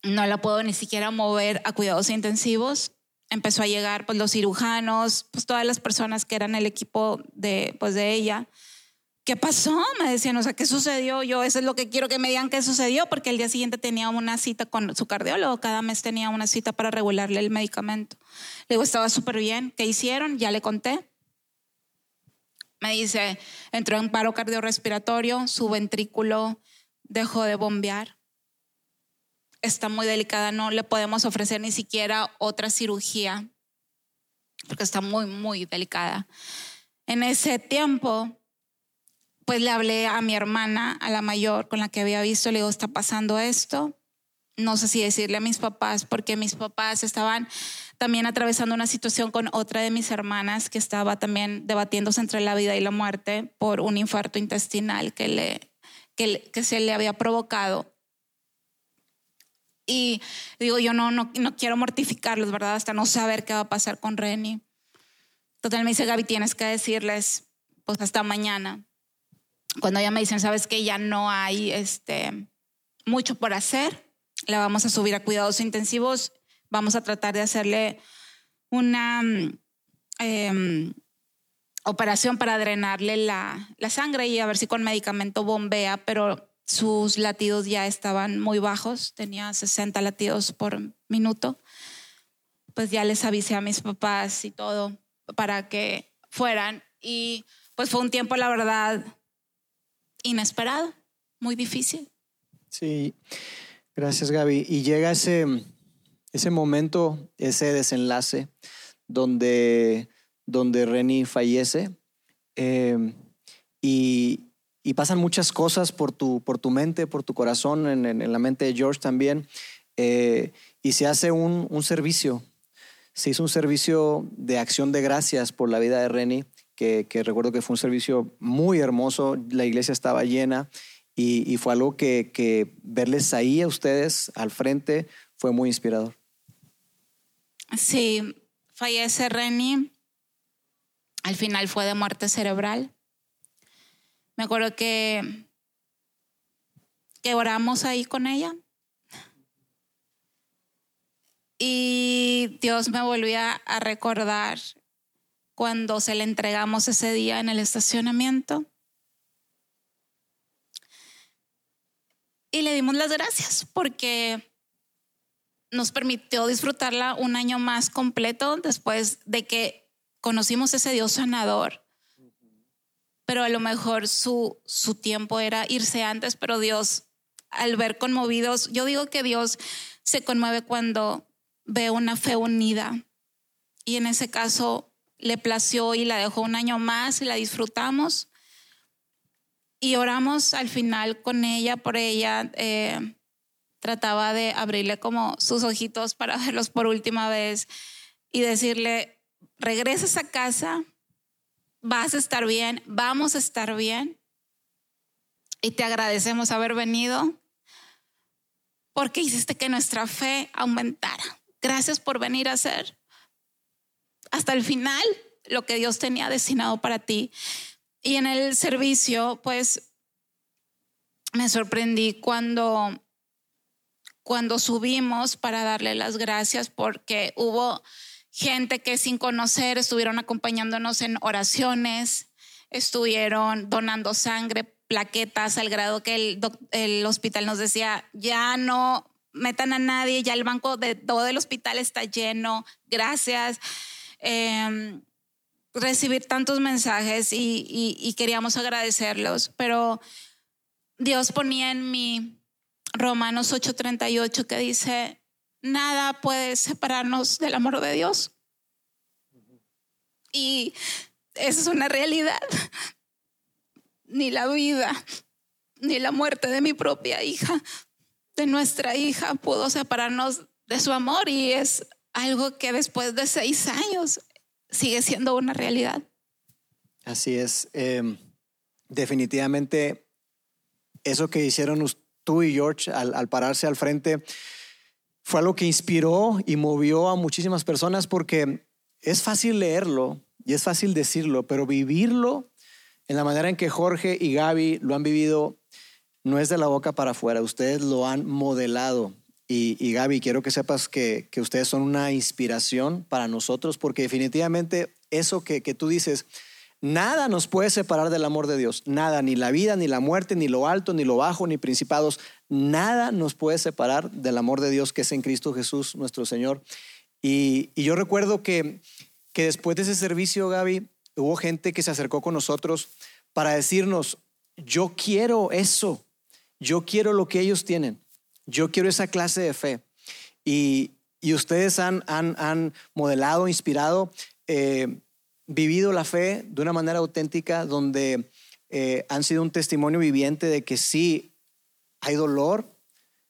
no la puedo ni siquiera mover a cuidados intensivos. Empezó a llegar pues los cirujanos, pues todas las personas que eran el equipo de pues de ella. ¿Qué pasó? Me decían, o sea, ¿qué sucedió? Yo eso es lo que quiero que me digan qué sucedió, porque el día siguiente tenía una cita con su cardiólogo, cada mes tenía una cita para regularle el medicamento. Le digo, estaba súper bien, ¿qué hicieron? Ya le conté. Me dice, entró en paro cardiorrespiratorio, su ventrículo dejó de bombear. Está muy delicada, no le podemos ofrecer ni siquiera otra cirugía, porque está muy, muy delicada. En ese tiempo, pues le hablé a mi hermana, a la mayor con la que había visto, le digo, está pasando esto. No sé si decirle a mis papás, porque mis papás estaban también atravesando una situación con otra de mis hermanas que estaba también debatiéndose entre la vida y la muerte por un infarto intestinal que, le, que, que se le había provocado. Y digo, yo no, no, no quiero mortificarlos, ¿verdad? Hasta no saber qué va a pasar con Reni. Total, me dice, Gaby, tienes que decirles, pues hasta mañana. Cuando ya me dicen, sabes que ya no hay este, mucho por hacer, la vamos a subir a cuidados intensivos vamos a tratar de hacerle una eh, operación para drenarle la, la, sangre y a ver si con medicamento bombea, pero sus latidos ya estaban muy bajos, tenía 60 latidos por minuto. Pues ya les avisé a mis papás y todo para que fueran y pues fue un tiempo, la verdad, inesperado, muy difícil. Sí, gracias Gaby. Y llega ese ese momento, ese desenlace donde, donde Reni fallece em, y, pasan muchas cosas por tu, por tu mente, por tu corazón, en, la mente de George también, eh, y se hace un, servicio. Se hizo un servicio de acción de gracias por la vida de Reni, que, recuerdo que fue un servicio muy hermoso, la iglesia estaba llena y, y fue algo que, que verles ahí a ustedes al frente fue muy inspirador. Sí, fallece Reni. Al final fue de muerte cerebral. Me acuerdo que, que oramos ahí con ella. Y Dios me volvía a recordar cuando se le entregamos ese día en el estacionamiento. Y le dimos las gracias porque nos permitió disfrutarla un año más completo después de que conocimos ese Dios sanador. Pero a lo mejor su, su tiempo era irse antes, pero Dios, al ver conmovidos, yo digo que Dios se conmueve cuando ve una fe unida. Y en ese caso le plació y la dejó un año más y la disfrutamos. Y oramos al final con ella, por ella. Eh, trataba de abrirle como sus ojitos para verlos por última vez y decirle, regresas a casa, vas a estar bien, vamos a estar bien. y te agradecemos haber venido porque hiciste que nuestra fe aumentara. Gracias por venir a hacer hasta el final lo que Dios tenía destinado para ti. Y en el servicio, pues me sorprendí cuando cuando subimos para darle las gracias porque hubo gente que sin conocer estuvieron acompañándonos en oraciones, estuvieron donando sangre, plaquetas, al grado que el, hospital nos decía, ya no metan a nadie, ya el banco de todo el hospital está lleno, gracias. Em, recibir tantos mensajes y, y queríamos agradecerlos, pero Dios ponía en mí Romanos 8:38 que dice, nada puede separarnos del amor de Dios. Y esa es una realidad. Ni la vida, ni la muerte de mi propia hija, de nuestra hija, pudo separarnos de su amor y es algo que después de seis años sigue siendo una realidad. Así es. Em, definitivamente, eso que hicieron tú y George al, pararse al frente fue algo que inspiró y movió a muchísimas personas porque es fácil leerlo y es fácil decirlo, pero vivirlo en la manera en que Jorge y Gaby lo han vivido no es de la boca para afuera, ustedes lo han modelado. Y, Gaby, quiero que sepas que, ustedes son una inspiración para nosotros porque definitivamente eso que, que tú dices, Nada nos puede separar del amor de Dios. Nada, ni la vida, ni la muerte, ni lo alto, ni lo bajo, ni principados. Nada nos puede separar del amor de Dios que es en Cristo Jesús, nuestro Señor. Y, yo recuerdo que, que después de ese servicio, Gaby, hubo gente que se acercó con nosotros para decirnos, yo quiero eso, yo quiero lo que ellos tienen, yo quiero esa clase de fe. Y, ustedes han, han, han modelado, inspirado. Eh, vivido la fe de una manera auténtica, donde eh, han sido un testimonio viviente de que sí hay dolor,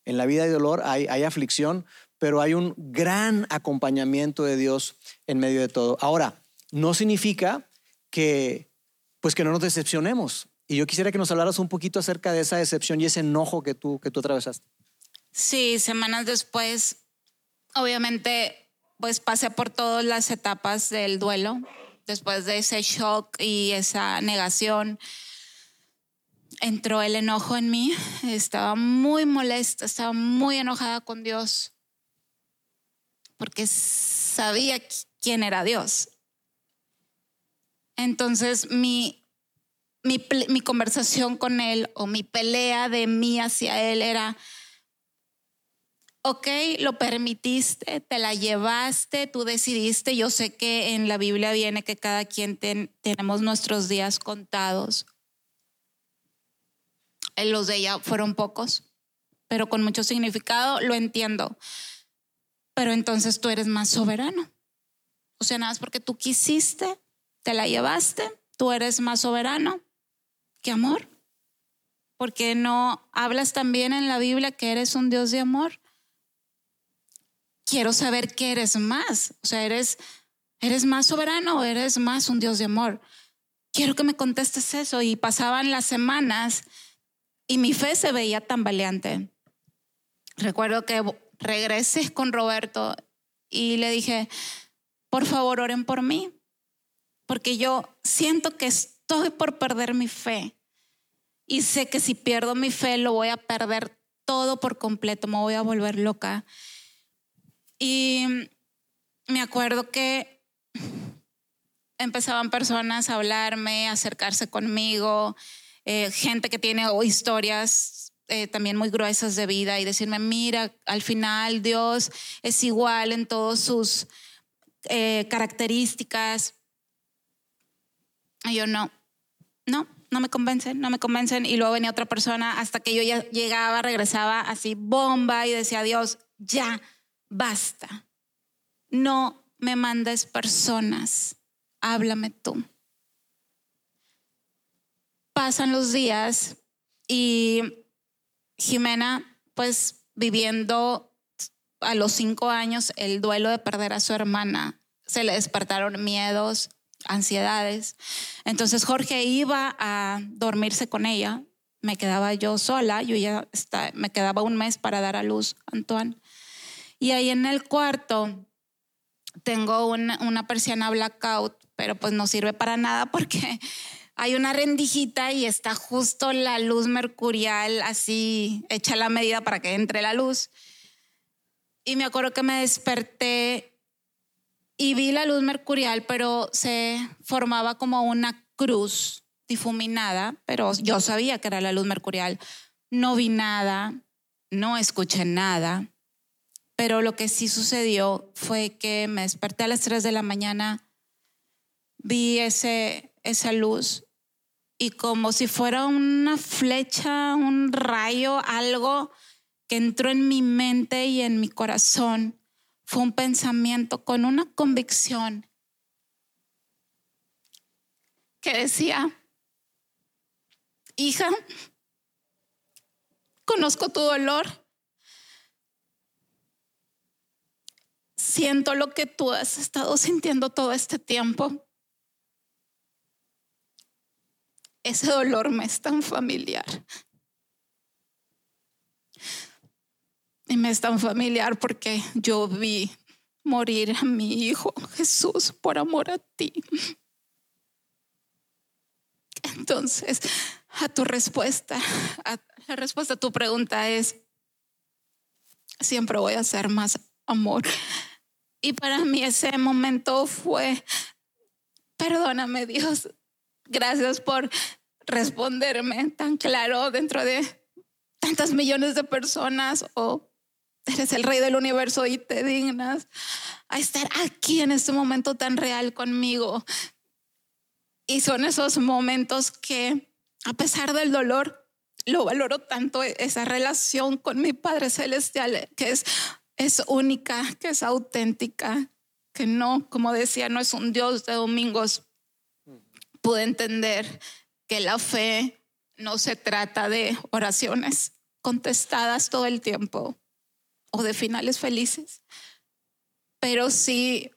en la vida hay dolor, hay, aflicción, pero hay un gran acompañamiento de Dios en medio de todo. Ahora, no significa que, pues que no nos decepcionemos. Y yo quisiera que nos hablaras un poquito acerca de esa decepción y ese enojo que tú, que tú atravesaste. Sí, semanas después, obviamente, pues pasé por todas las etapas del duelo después de ese shock y esa negación, entró el enojo en mí. Estaba muy molesta, estaba muy enojada con Dios porque sabía quién era Dios. Entonces mi, mi, conversación con Él o mi pelea de mí hacia Él era, ok, lo permitiste, te la llevaste, tú decidiste. Yo sé que en la Biblia viene que cada quien tenemos nuestros días contados. Eh, los de ella fueron pocos, pero con mucho significado, lo entiendo. Pero entonces tú eres más soberano. O sea, nada más porque tú quisiste, te la llevaste, tú eres más soberano que amor. Porque no hablas también en la Biblia que eres un Dios de amor quiero saber qué eres más. O sea, eres, eres más soberano o eres más un Dios de amor. Quiero que me contestes eso. Y pasaban las semanas y mi fe se veía tambaleante. Recuerdo que regresé con Roberto y le dije, por favor, oren por mí, porque yo siento que estoy por perder mi fe. Y sé que si pierdo mi fe lo voy a perder todo por completo, me voy a volver loca. Y me acuerdo que empezaban personas a hablarme, a acercarse conmigo, eh, gente que tiene historias eh, también muy gruesas de vida y decirme, mira, al final Dios es igual en todas sus eh, características. Y yo no, no, no me convencen, no me convencen. Y luego venía otra persona hasta que yo ya llegaba, regresaba así bomba y decía, Dios, ya basta. No me mandes personas, háblame tú. Pasan los días y Jimena, pues viviendo a los cinco años el duelo de perder a su hermana, se le despertaron miedos, ansiedades. Entonces Jorge iba a dormirse con ella me quedaba yo sola, yo ya está, me quedaba un mes para dar a luz, Antoine. Y ahí en el cuarto tengo una, una persiana blackout, pero pues no sirve para nada porque hay una rendijita y está justo la luz mercurial así hecha la medida para que entre la luz. Y me acuerdo que me desperté y vi la luz mercurial, pero se formaba como una cruz difuminada, pero yo sabía que era la luz mercurial. No vi nada, no escuché nada, pero lo que sí sucedió fue que me desperté a las 3 de la mañana, vi ese, esa luz y como si fuera una flecha, un rayo, algo que entró en mi mente y en mi corazón, fue un pensamiento con una convicción que decía, hija, conozco tu dolor, siento lo que tú has estado sintiendo todo este tiempo. Ese dolor me es tan familiar. Y me es tan familiar porque yo vi morir a mi hijo Jesús por amor a ti. Entonces, a tu respuesta, la respuesta a tu pregunta es, siempre voy a hacer más amor. Y para mí ese momento fue, perdóname Dios, gracias por responderme tan claro dentro de tantas millones de personas o eres el rey del universo y te dignas a estar aquí en este momento tan real conmigo. Y son esos momentos que, a pesar del dolor, lo valoro tanto, esa relación con mi Padre Celestial, que es, es única, que es auténtica, que no, como decía, no es un Dios de domingos. Pude entender que la fe no se trata de oraciones contestadas todo el tiempo o de finales felices, pero sí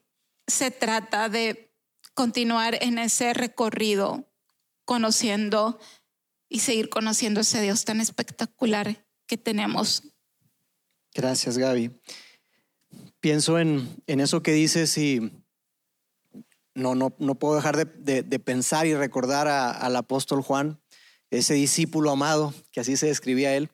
se trata de continuar en ese recorrido, conociendo y seguir conociendo ese Dios tan espectacular que tenemos. Gracias, Gaby. Pienso en, en eso que dices y no, no, no puedo dejar de, pensar y recordar al apóstol Juan, ese discípulo amado, que así se describía él,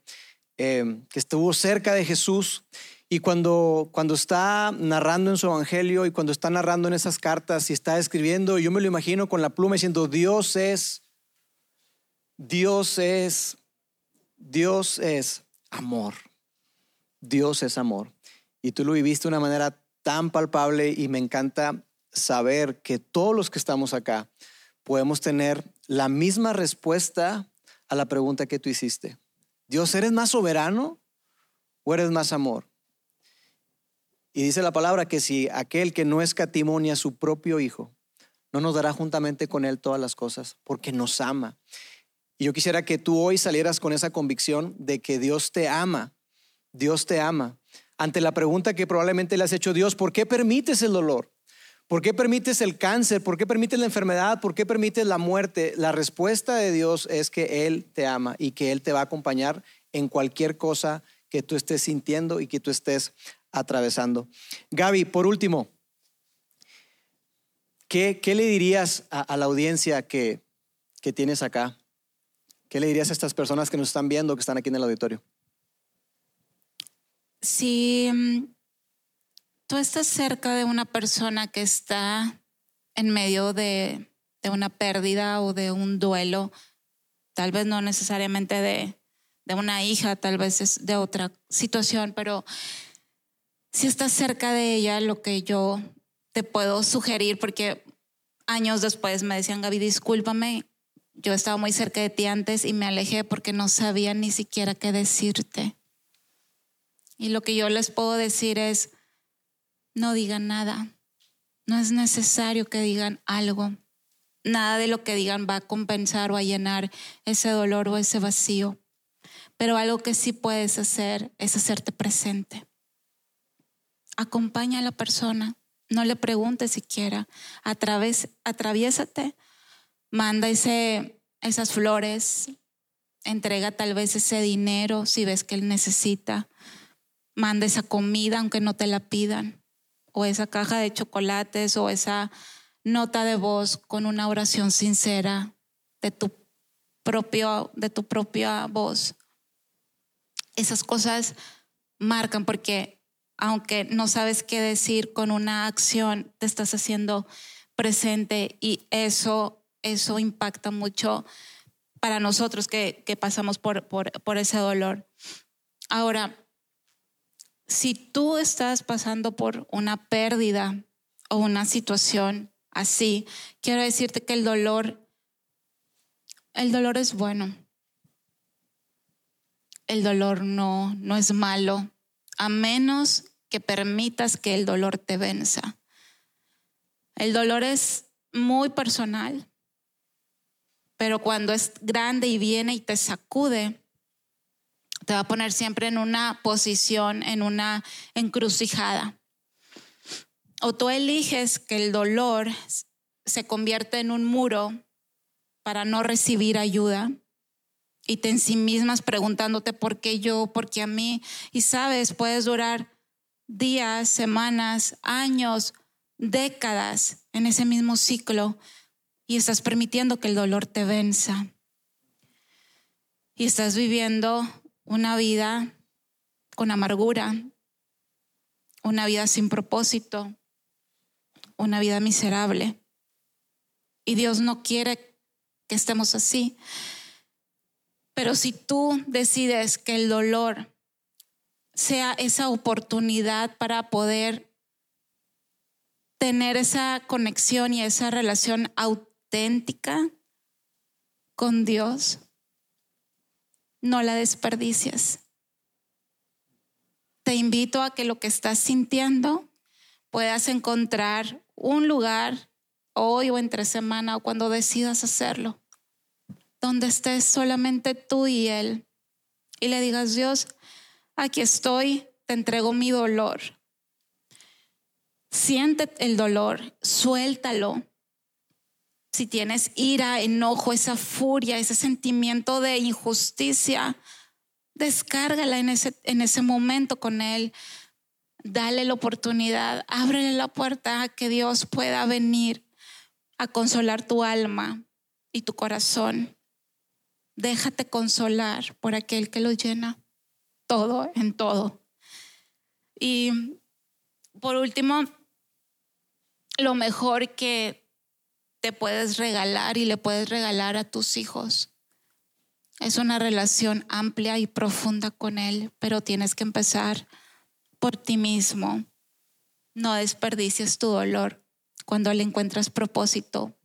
eh, que estuvo cerca de Jesús y cuando, cuando está narrando en su evangelio y cuando está narrando en esas cartas y está escribiendo, yo me lo imagino con la pluma diciendo, Dios es, Dios es, Dios es amor. Dios es amor. Y tú lo viviste de una manera tan palpable y me encanta saber que todos los que estamos acá podemos tener la misma respuesta a la pregunta que tú hiciste. Dios, ¿eres más soberano o eres más amor? Y dice la palabra que si aquel que no escatimonia a su propio Hijo, no nos dará juntamente con Él todas las cosas, porque nos ama. Y yo quisiera que tú hoy salieras con esa convicción de que Dios te ama, Dios te ama. Ante la pregunta que probablemente le has hecho, Dios, ¿por qué permites el dolor? ¿Por qué permites el cáncer? ¿Por qué permites la enfermedad? ¿Por qué permites la muerte? La respuesta de Dios es que Él te ama y que Él te va a acompañar en cualquier cosa que tú estés sintiendo y que tú estés atravesando. Gaby, por último, ¿qué, qué le dirías a, la audiencia que, que tienes acá? ¿Qué le dirías a estas personas que nos están viendo, que están aquí en el auditorio? Si mm, tú estás cerca de una persona que está en medio de, de una pérdida o de un duelo, tal vez no necesariamente de, de una hija, tal vez es de otra situación, pero si estás cerca de ella, lo que yo te puedo sugerir, porque años después me decían, Gaby, discúlpame, yo estaba muy cerca de ti antes y me alejé porque no sabía ni siquiera qué decirte. Y lo que yo les puedo decir es, no digan nada. No es necesario que digan algo. Nada de lo que digan va a compensar o a llenar ese dolor o ese vacío. Pero algo que sí puedes hacer es hacerte presente. Acompaña a la persona, no le preguntes siquiera, atraviésate, manda esas flores, entrega tal vez ese dinero si ves que él necesita, manda esa comida aunque no te la pidan, o esa caja de chocolates o esa nota de voz con una oración sincera de tu propio de tu propia voz. Esas cosas marcan porque aunque no sabes qué decir con una acción, te estás haciendo presente y eso eso impacta mucho para nosotros que, pasamos por, por ese dolor. Ahora, si tú estás pasando por una pérdida o una situación así, quiero decirte que el dolor, el dolor es bueno. El dolor no, no es malo, a menos que permitas que el dolor te venza. El dolor es muy personal pero cuando es grande y viene y te sacude, te va a poner siempre en una posición, en una encrucijada. O tú eliges que el dolor se convierte en un muro para no recibir ayuda y te en sí mismas preguntándote por qué yo, por qué a mí. Y sabes, puedes durar días, semanas, años, décadas en ese mismo ciclo y estás permitiendo que el dolor te venza. Y estás viviendo una vida con amargura, una vida sin propósito, una vida miserable. Y Dios no quiere que estemos así. Pero si tú decides que el dolor sea esa oportunidad para poder tener esa conexión y esa relación auténtica, con Dios, no la desperdicies. Te invito a que lo que estás sintiendo puedas encontrar un lugar hoy o entre semana o cuando decidas hacerlo, donde estés solamente tú y Él y le digas, Dios, aquí estoy, te entrego mi dolor. Siente el dolor, suéltalo, si tienes ira, enojo, esa furia, ese sentimiento de injusticia, descárgala en ese, en ese momento con Él. Dale la oportunidad, ábrele la puerta a que Dios pueda venir a consolar tu alma y tu corazón. Déjate consolar por aquel que lo llena todo en todo. Y por último, lo mejor que te puedes regalar y le puedes regalar a tus hijos. Es una relación amplia y profunda con Él, pero tienes que empezar por ti mismo. No desperdicies tu dolor. Cuando le encuentras propósito,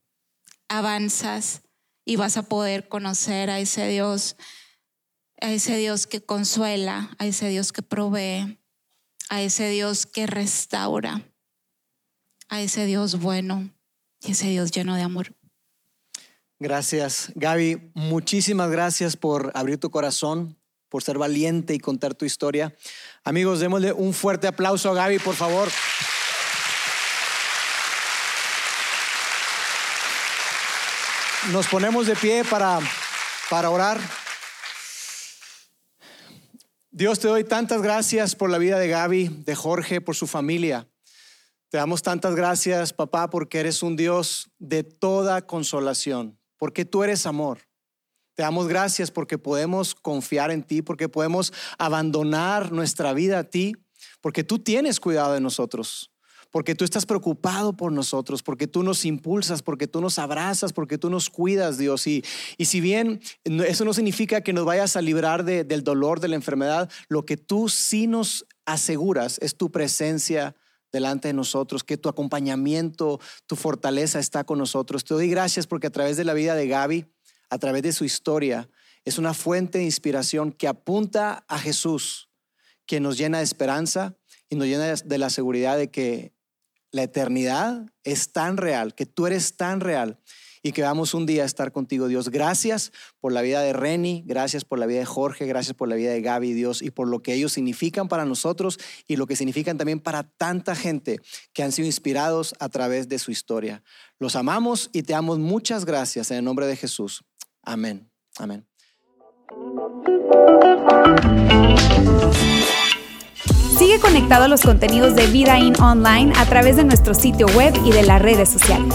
avanzas y vas a poder conocer a ese Dios, a ese Dios que consuela, a ese Dios que provee, a ese Dios que restaura, a ese Dios bueno y ese Dios lleno de amor. Gracias, Gaby. Muchísimas gracias por abrir tu corazón, por ser valiente y contar tu historia. Amigos, démosle un fuerte aplauso a Gaby, por favor. Nos ponemos de pie para, para orar. Dios, te doy tantas gracias por la vida de Gaby, de Jorge, por su familia. Te damos tantas gracias, papá, porque eres un Dios de toda consolación, porque tú eres amor. Te damos gracias porque podemos confiar en ti, porque podemos abandonar nuestra vida a ti, porque tú tienes cuidado de nosotros, porque tú estás preocupado por nosotros, porque tú nos impulsas, porque tú nos abrazas, porque tú nos cuidas, Dios. Y, y si bien eso no significa que nos vayas a librar del dolor, de la enfermedad, lo que tú sí nos aseguras es tu presencia delante de nosotros, que tu acompañamiento, tu fortaleza está con nosotros. Te doy gracias porque a través de la vida de Gaby, a través de su historia, es una fuente de inspiración que apunta a Jesús, que nos llena de esperanza y nos llena de la seguridad de que la eternidad es tan real, que tú eres tan real y que vamos un día a estar contigo, Dios. Gracias por la vida de Reni, gracias por la vida de Jorge, gracias por la vida de Gaby, Dios, y por lo que ellos significan para nosotros y lo que significan también para tanta gente que han sido inspirados a través de su historia. Los amamos y te damos muchas gracias en el nombre de Jesús. Amén. Amén. Sigue conectado a los contenidos de Vida In Online a través de nuestro sitio web y de las redes sociales.